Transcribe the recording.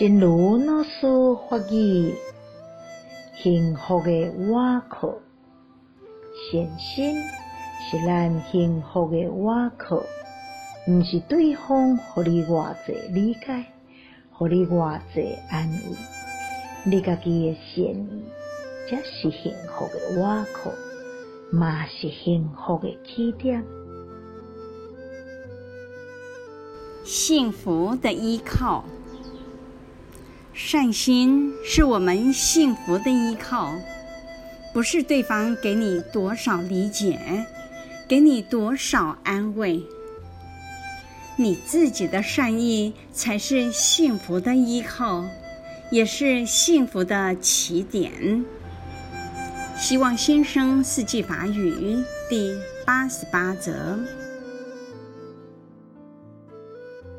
正如老师发语，幸福的外壳，显心是咱幸福的外壳，毋是对方互你偌济理解，互你偌济安慰，你家己的善意，才是幸福的外壳，嘛是幸福的起点。幸福的依靠，善心是我们幸福的依靠，不是对方给你多少理解，给你多少安慰，你自己的善意才是幸福的依靠，也是幸福的起点。希望新生四季法语第八十八则。